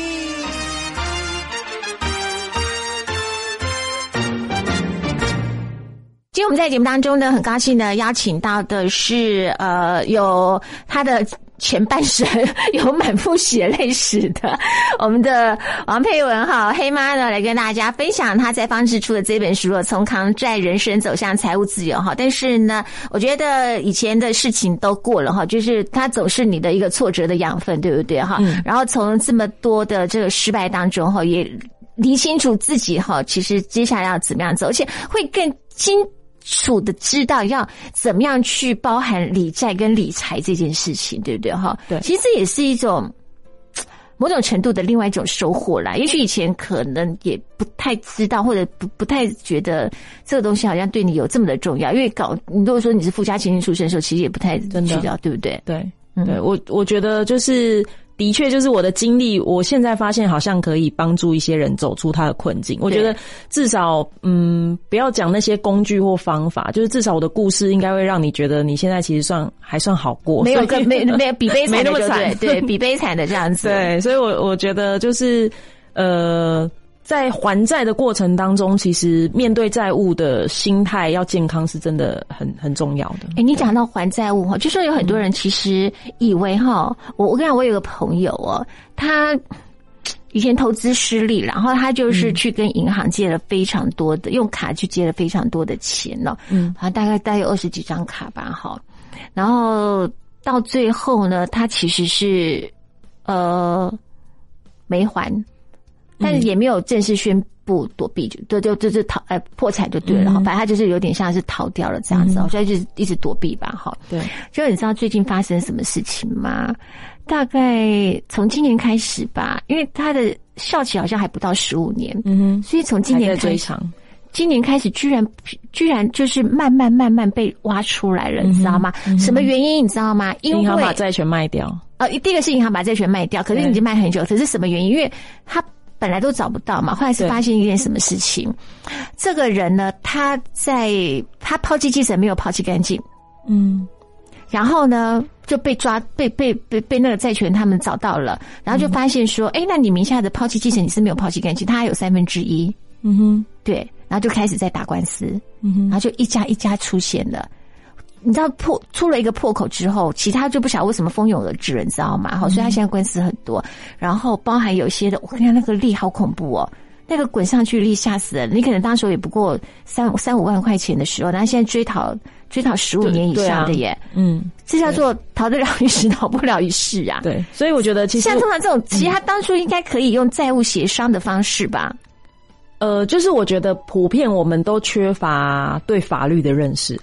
今天我们在节目当中呢，很高兴呢邀请到的是呃，有他的。前半生有满腹血泪史的我们的王佩文哈黑妈呢，来跟大家分享她在方志出的这本书《从抗债人生走向财务自由》哈。但是呢，我觉得以前的事情都过了哈，就是它总是你的一个挫折的养分，对不对哈？然后从这么多的这个失败当中哈，也理清楚自己哈，其实接下来要怎么样走，而且会更清。楚的知道要怎么样去包含理债跟理财这件事情，对不对？哈，对，其实这也是一种 某种程度的另外一种收获啦。也许以前可能也不太知道，或者不不太觉得这个东西好像对你有这么的重要。因为搞，你如果说你是富家千金出身的时候，其实也不太知道，对不对？对，对我我觉得就是。的确，就是我的经历。我现在发现，好像可以帮助一些人走出他的困境。我觉得至少，嗯，不要讲那些工具或方法，就是至少我的故事应该会让你觉得你现在其实算还算好过，没有跟没没 有比悲惨的对对，比悲惨的这样子。对，所以我我觉得就是呃。在还债的过程当中，其实面对债务的心态要健康，是真的很很重要的。哎，你讲到还债务哈，就说有很多人其实以为哈，我我跟你讲，我有个朋友哦，他以前投资失利，然后他就是去跟银行借了非常多的，用卡去借了非常多的钱了，嗯，啊，大概大概有二十几张卡吧，哈，然后到最后呢，他其实是呃没还。但是也没有正式宣布躲避，就就就就是逃，呃，破产就对了哈。反正他就是有点像是逃掉了这样子，所以就一直躲避吧哈。对，就你知道最近发生什么事情吗？大概从今年开始吧，因为他的校期好像还不到十五年，嗯哼，所以从今年开始，今年开始居然居然就是慢慢慢慢被挖出来了，你知道吗？什么原因你知道吗？银行把债权卖掉。呃，第一个是银行把债权卖掉，可是已经卖很久，可是什么原因？因为他。本来都找不到嘛，后来是发现一件什么事情？这个人呢，他在他抛弃继承没有抛弃干净，嗯，然后呢就被抓，被被被被那个债权他们找到了，然后就发现说，哎，那你名下的抛弃继承你是没有抛弃干净，他还有三分之一，嗯哼，对，然后就开始在打官司，嗯哼，然后就一家一家出现了。你知道破出了一个破口之后，其他就不晓得为什么蜂拥而至，你知道吗？好，所以他现在官司很多，然后包含有些的，我看那个力好恐怖哦，那个滚上去力吓死人。你可能当时也不过三三五万块钱的时候，那现在追讨追讨十五年以上的耶，嗯，这叫做逃得了一时，逃不了一世啊。对，所以我觉得其实像通常这种，其实他当初应该可以用债务协商的方式吧。呃，就是我觉得普遍我们都缺乏对法律的认识。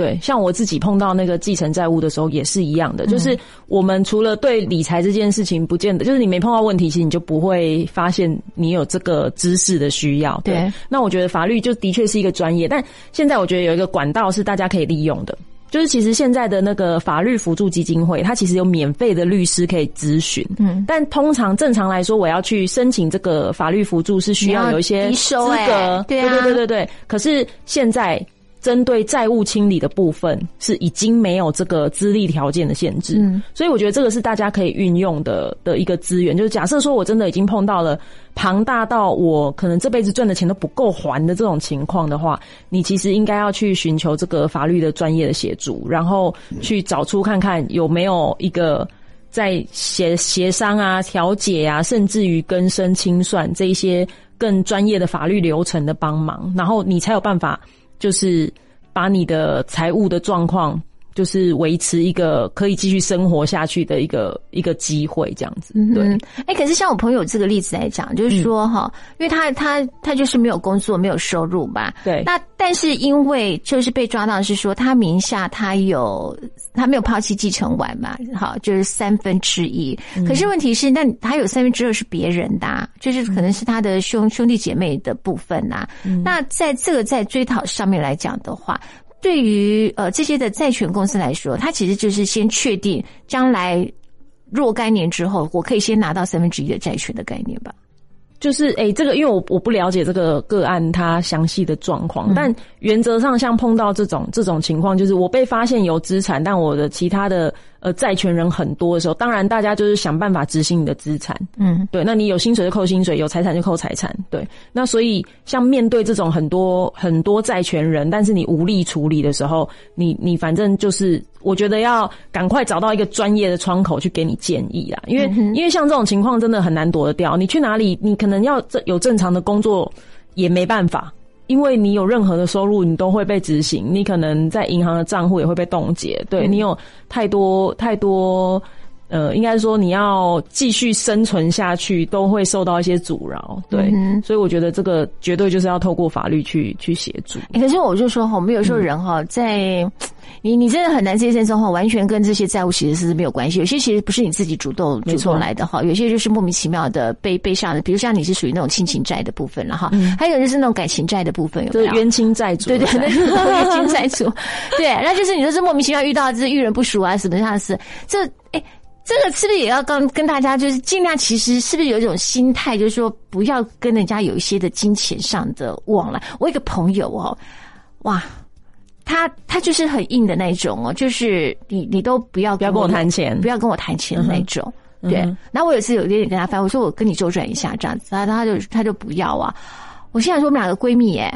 对，像我自己碰到那个继承债务的时候也是一样的，就是我们除了对理财这件事情不见得，就是你没碰到问题，其实你就不会发现你有这个知识的需要。对，那我觉得法律就的确是一个专业，但现在我觉得有一个管道是大家可以利用的，就是其实现在的那个法律辅助基金会，它其实有免费的律师可以咨询。嗯，但通常正常来说，我要去申请这个法律辅助是需要有一些资格。对对对对对，可是现在。针对债务清理的部分是已经没有这个资历条件的限制，嗯，所以我觉得这个是大家可以运用的的一个资源。就是假设说我真的已经碰到了庞大到我可能这辈子赚的钱都不够还的这种情况的话，你其实应该要去寻求这个法律的专业的协助，然后去找出看看有没有一个在协协商啊、调解啊，甚至于更生清算这一些更专业的法律流程的帮忙，然后你才有办法。就是把你的财务的状况。就是维持一个可以继续生活下去的一个一个机会，这样子。对，哎，可是像我朋友这个例子来讲，就是说哈，因为他他他就是没有工作，没有收入吧。对。那但是因为就是被抓到是说他名下他有他没有抛弃继承完嘛，好，就是三分之一。可是问题是，那他有三分之二是别人的，就是可能是他的兄兄弟姐妹的部分呐。那在这个在追讨上面来讲的话。对于呃这些的债权公司来说，他其实就是先确定将来若干年之后，我可以先拿到三分之一的债权的概念吧。就是诶，这个因为我我不了解这个个案它详细的状况，但原则上像碰到这种这种情况，就是我被发现有资产，但我的其他的呃债权人很多的时候，当然大家就是想办法执行你的资产，嗯，对。那你有薪水就扣薪水，有财产就扣财产，对。那所以像面对这种很多很多债权人，但是你无力处理的时候，你你反正就是我觉得要赶快找到一个专业的窗口去给你建议啦，因为因为像这种情况真的很难躲得掉。你去哪里，你可能要有正常的工作也没办法。因为你有任何的收入，你都会被执行。你可能在银行的账户也会被冻结。对你有太多太多，呃，应该说你要继续生存下去，都会受到一些阻挠。对，所以我觉得这个绝对就是要透过法律去去协助。可是我就说哈，我们有时候人哈在。你你真的很难这一生中哈，完全跟这些债务其实是没有关系。有些其实不是你自己主动主动来的哈，有些就是莫名其妙的被被上的。比如像你是属于那种亲情债的部分了哈，还有就是那种感情债的部分，有就是冤亲债主。对对，冤亲债主。对，那就是你就是莫名其妙遇到这遇人不淑啊什么样的事。这哎，这个是不是也要跟跟大家就是尽量？其实是不是有一种心态，就是说不要跟人家有一些的金钱上的往来？我一个朋友哦，哇。他他就是很硬的那种哦，就是你你都不要不要跟我谈钱，不要跟我谈钱的那种。对，然后我有一次有点点跟他翻，我说我跟你周转一下这样子，然后他就他就不要啊。我现在说我们两个闺蜜耶，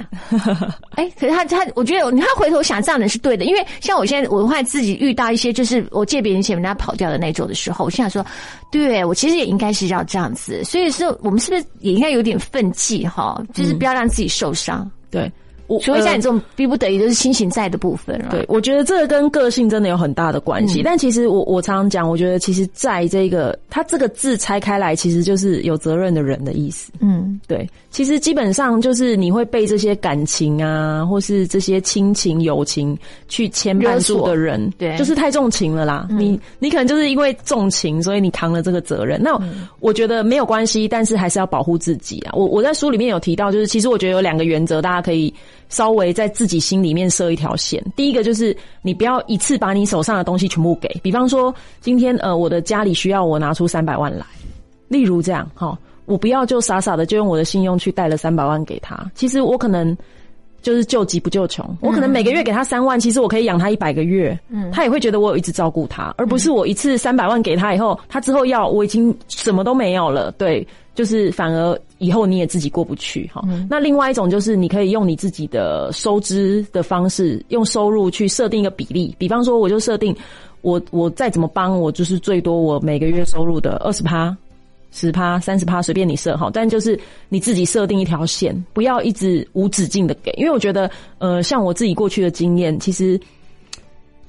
哎，可是她她我觉得他回头想这样的是对的，因为像我现在我会自己遇到一些就是我借别人钱人家跑掉的那种的时候，我现在说，对我其实也应该是要这样子，所以说我们是不是也应该有点奋气哈，就是不要让自己受伤，对。我除非像你这种逼不得已就是亲情在的部分了。对，我觉得这个跟个性真的有很大的关系。但其实我我常常讲，我觉得其实在这个，它这个字拆开来，其实就是有责任的人的意思。嗯，对。其实基本上就是你会被这些感情啊，或是这些亲情、友情去牵绊住的人，对，就是太重情了啦。你你可能就是因为重情，所以你扛了这个责任。那我觉得没有关系，但是还是要保护自己啊。我我在书里面有提到，就是其实我觉得有两个原则，大家可以。稍微在自己心里面设一条线。第一个就是你不要一次把你手上的东西全部给，比方说今天呃我的家里需要我拿出三百万来，例如这样哈，我不要就傻傻的就用我的信用去贷了三百万给他。其实我可能就是救急不救穷，我可能每个月给他三万，其实我可以养他一百个月，嗯，他也会觉得我有一直照顾他，而不是我一次三百万给他以后，他之后要我已经什么都没有了，对。就是反而以后你也自己过不去哈。那另外一种就是你可以用你自己的收支的方式，用收入去设定一个比例。比方说，我就设定我我再怎么帮我就是最多我每个月收入的二十趴、十趴、三十趴，随便你设哈。但就是你自己设定一条线，不要一直无止境的给。因为我觉得，呃，像我自己过去的经验，其实。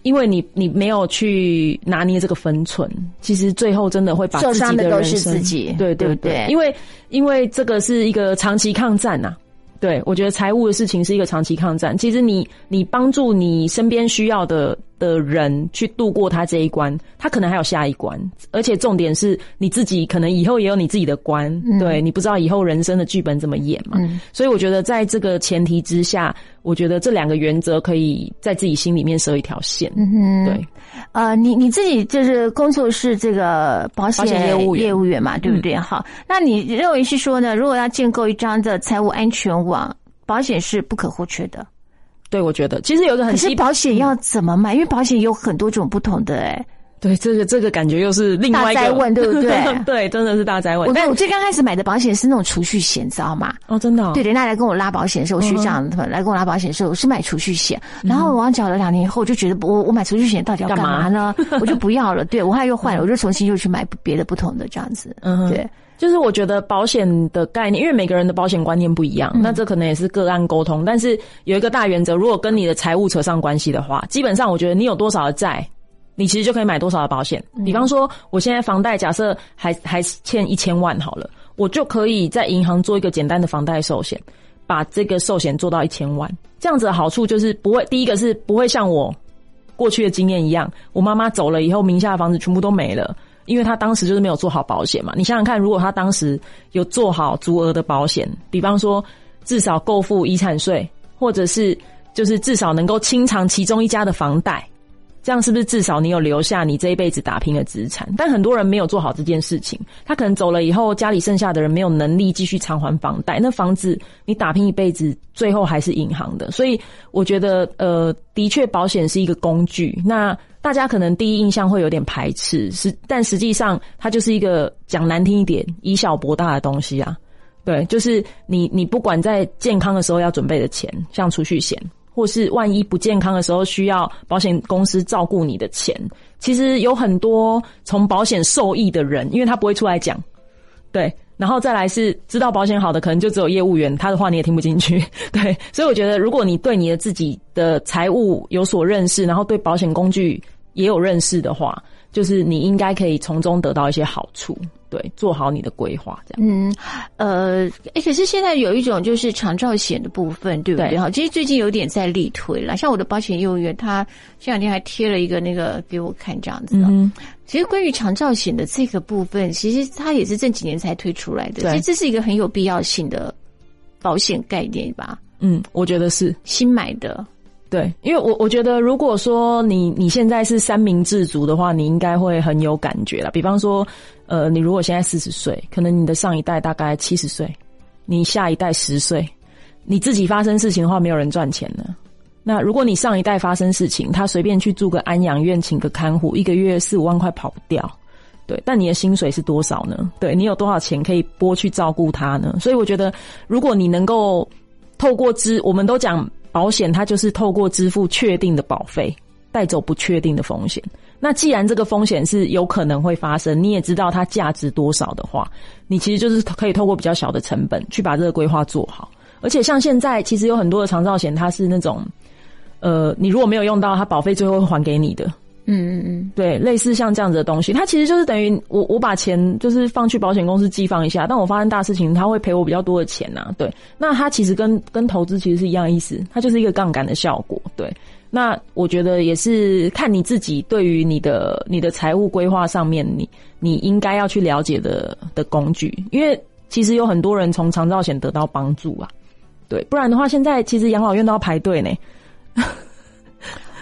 因为你你没有去拿捏这个分寸，其实最后真的会把受伤的都是自己。对对对，因为因为这个是一个长期抗战呐。对我觉得财务的事情是一个长期抗战。其实你你帮助你身边需要的。的人去度过他这一关，他可能还有下一关，而且重点是你自己可能以后也有你自己的关，对你不知道以后人生的剧本怎么演嘛。所以我觉得在这个前提之下，我觉得这两个原则可以在自己心里面设一条线。嗯对，呃，你你自己就是工作是这个保险业务业务员嘛，对不对？好，那你认为是说呢？如果要建构一张的财务安全网，保险是不可或缺的。对，我觉得其实有一个很，可是保险要怎么买？因为保险有很多种不同的哎。对，这个这个感觉又是另外一个问，对不对？对，真的是大灾问。我我最刚开始买的保险是那种储蓄险，知道吗？哦，真的。对，人家来跟我拉保险的时候，学长他们来跟我拉保险的时候，我是买储蓄险。然后我缴了两年以后，我就觉得我我买储蓄险到底要干嘛呢？我就不要了。对我后来又换了，我就重新又去买别的不同的这样子。嗯，对。就是我觉得保险的概念，因为每个人的保险观念不一样，那这可能也是个案沟通。但是有一个大原则，如果跟你的财务扯上关系的话，基本上我觉得你有多少的债，你其实就可以买多少的保险。比方说，我现在房贷假设还还欠一千万好了，我就可以在银行做一个简单的房贷寿险，把这个寿险做到一千万。这样子的好处就是不会，第一个是不会像我过去的经验一样，我妈妈走了以后，名下的房子全部都没了。因为他当时就是没有做好保险嘛，你想想看，如果他当时有做好足额的保险，比方说至少够付遗产税，或者是就是至少能够清偿其中一家的房贷，这样是不是至少你有留下你这一辈子打拼的资产？但很多人没有做好这件事情，他可能走了以后，家里剩下的人没有能力继续偿还房贷，那房子你打拼一辈子，最后还是银行的。所以我觉得，呃，的确保险是一个工具。那大家可能第一印象会有点排斥，是，但实际上它就是一个讲难听一点，以小博大的东西啊。对，就是你你不管在健康的时候要准备的钱，像储蓄险，或是万一不健康的时候需要保险公司照顾你的钱，其实有很多从保险受益的人，因为他不会出来讲。对，然后再来是知道保险好的，可能就只有业务员，他的话你也听不进去。对，所以我觉得，如果你对你的自己的财务有所认识，然后对保险工具也有认识的话，就是你应该可以从中得到一些好处。对，做好你的规划，这样。嗯，呃，哎，可是现在有一种就是长照险的部分，对不对？哈，其实最近有点在力推了。像我的保险业务员，他这两天还贴了一个那个给我看，这样子。嗯，其实关于长照险的这个部分，其实它也是这几年才推出来的。其实这是一个很有必要性的保险概念吧？嗯，我觉得是新买的。对，因为我我觉得，如果说你你现在是三明治族的话，你应该会很有感觉了。比方说，呃，你如果现在四十岁，可能你的上一代大概七十岁，你下一代十岁，你自己发生事情的话，没有人赚钱了。那如果你上一代发生事情，他随便去住个安养院，请个看护，一个月四五万块跑不掉。对，但你的薪水是多少呢？对你有多少钱可以拨去照顾他呢？所以我觉得，如果你能够透过支，我们都讲。保险它就是透过支付确定的保费，带走不确定的风险。那既然这个风险是有可能会发生，你也知道它价值多少的话，你其实就是可以透过比较小的成本去把这个规划做好。而且像现在其实有很多的长照险，它是那种，呃，你如果没有用到，它保费最后会还给你的。嗯嗯嗯，对，类似像这样子的东西，它其实就是等于我我把钱就是放去保险公司寄放一下，但我发生大事情，他会赔我比较多的钱呐。对，那它其实跟跟投资其实是一样意思，它就是一个杠杆的效果。对，那我觉得也是看你自己对于你的你的财务规划上面，你你应该要去了解的的工具，因为其实有很多人从长照险得到帮助啊。对，不然的话，现在其实养老院都要排队呢。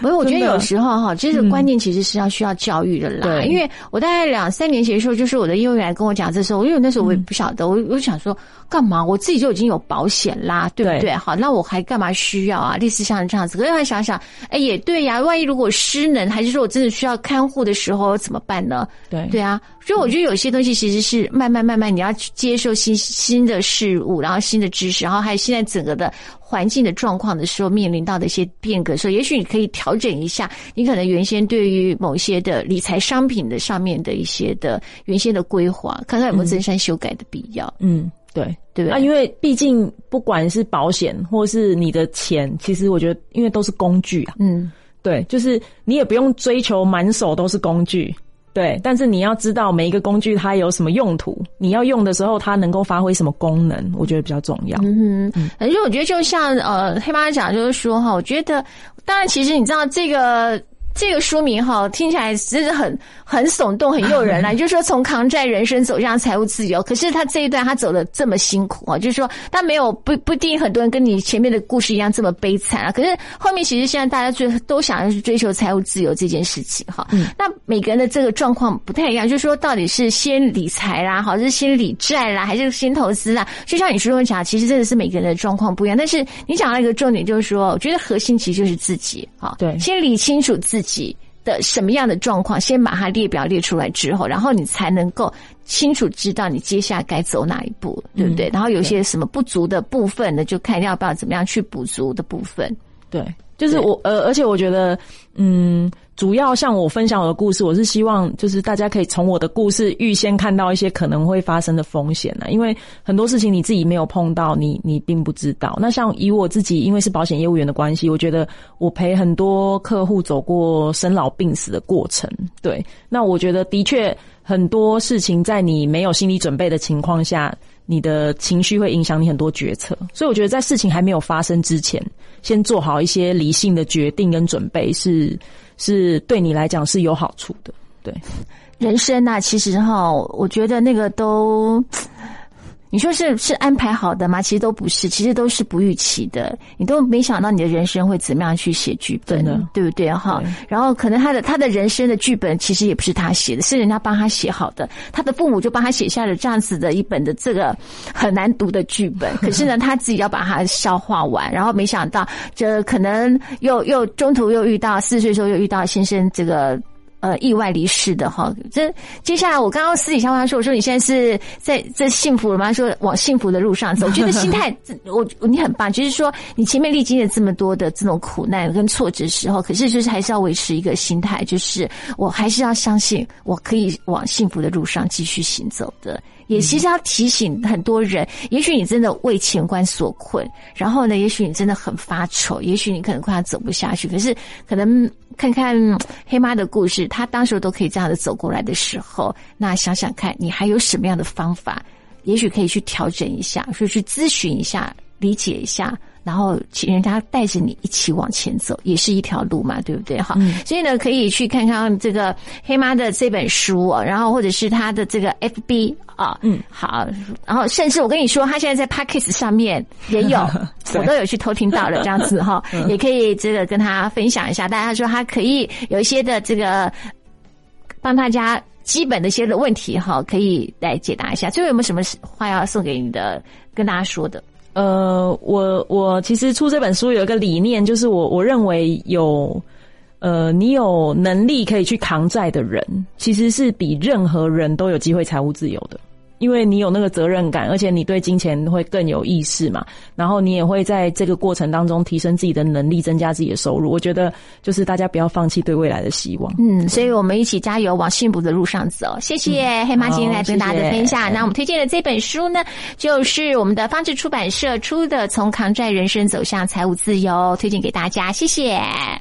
不是，我觉得有时候哈，这个观念其实是要需要教育的啦。因为我大概两三年前的时候，就是我的业务员跟我讲这时候，因为那时候我也不晓得，我我就想说。干嘛？我自己就已经有保险啦，对不对？好，那我还干嘛需要啊？类似像这样子，可是还想想，哎，也对呀。万一如果失能，还是说我真的需要看护的时候怎么办呢？对对啊，所以我觉得有些东西其实是慢慢慢慢，你要去接受新新的事物，然后新的知识，然后还有现在整个的环境的状况的时候，面临到的一些变革，时候也许你可以调整一下，你可能原先对于某些的理财商品的上面的一些的原先的规划，看看有没有增删修改的必要。嗯。对对啊，因为毕竟不管是保险或是你的钱，其实我觉得因为都是工具啊。嗯，对，就是你也不用追求满手都是工具，对。但是你要知道每一个工具它有什么用途，你要用的时候它能够发挥什么功能，我觉得比较重要。嗯哼，反正我觉得就像呃黑妈讲，就是说哈，我觉得当然其实你知道这个。这个书名哈听起来真是很很耸动、很诱人啦。就是说从扛债人生走向财务自由，可是他这一段他走的这么辛苦啊，就是说他没有不不一定很多人跟你前面的故事一样这么悲惨啊。可是后面其实现在大家最都想要去追求财务自由这件事情哈。嗯那每个人的这个状况不太一样，就是说到底是先理财啦，好是先理债啦，还是先投资啦？就像你书中讲，其实真的是每个人的状况不一样。但是你讲到一个重点，就是说，我觉得核心其实就是自己哈，对，先理清楚自。己的什么样的状况，先把它列表列出来之后，然后你才能够清楚知道你接下来该走哪一步，对不对？然后有些什么不足的部分呢，就看要不要怎么样去补足的部分。对，就是我呃，而且我觉得，嗯。主要像我分享我的故事，我是希望就是大家可以从我的故事预先看到一些可能会发生的风险呢，因为很多事情你自己没有碰到，你你并不知道。那像以我自己，因为是保险业务员的关系，我觉得我陪很多客户走过生老病死的过程。对，那我觉得的确很多事情在你没有心理准备的情况下。你的情绪会影响你很多决策，所以我觉得在事情还没有发生之前，先做好一些理性的决定跟准备，是是对你来讲是有好处的。对，人生啊，其实哈，我觉得那个都。你说是是安排好的吗？其实都不是，其实都是不预期的。你都没想到你的人生会怎么样去写剧本，对不对？哈，然后可能他的他的人生的剧本其实也不是他写的，是人家帮他写好的。他的父母就帮他写下了这样子的一本的这个很难读的剧本，可是呢，他自己要把它消化完，然后没想到这可能又又中途又遇到四岁时候又遇到先生这个。呃，意外离世的哈，这接下来我刚刚私底下问他说，我说你现在是在在幸福了吗？说往幸福的路上走，我觉得心态 我你很棒，就是说你前面历经了这么多的这种苦难跟挫折时候，可是就是还是要维持一个心态，就是我还是要相信我可以往幸福的路上继续行走的。也其实要提醒很多人，也许你真的为钱关所困，然后呢，也许你真的很发愁，也许你可能快要走不下去。可是，可能看看黑妈的故事，她当时都可以这样的走过来的时候，那想想看你还有什么样的方法，也许可以去调整一下，所以去咨询一下，理解一下。然后请人家带着你一起往前走，也是一条路嘛，对不对？哈，所以呢，可以去看看这个黑妈的这本书，然后或者是他的这个 FB 啊，嗯，好，然后甚至我跟你说，他现在在 Pockets 上面也有，我都有去偷听到了，这样子哈，也可以这个跟他分享一下。大家说他可以有一些的这个帮大家基本的一些的问题哈，可以来解答一下。最后有没有什么话要送给你的，跟大家说的？呃，我我其实出这本书有一个理念，就是我我认为有，呃，你有能力可以去扛债的人，其实是比任何人都有机会财务自由的。因为你有那个责任感，而且你对金钱会更有意识嘛，然后你也会在这个过程当中提升自己的能力，增加自己的收入。我觉得就是大家不要放弃对未来的希望。嗯，所以我们一起加油，往幸福的路上走。谢谢黑妈今天来跟大家的分享。那我们推荐的这本书呢，就是我们的方志出版社出的《从抗债人生走向财务自由》，推荐给大家。谢谢，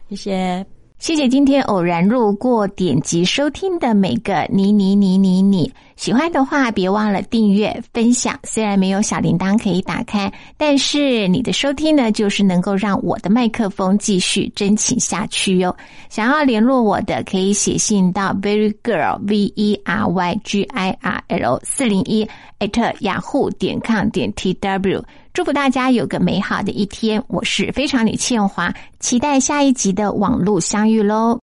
谢谢。谢谢今天偶然路过点击收听的每个你你你你你，喜欢的话别忘了订阅分享。虽然没有小铃铛可以打开，但是你的收听呢，就是能够让我的麦克风继续真情下去哟。想要联络我的，可以写信到 very girl v e r y g i r l 四零一 at yahoo 点 com 点 t w。祝福大家有个美好的一天！我是非常女倩华，期待下一集的网络相遇喽。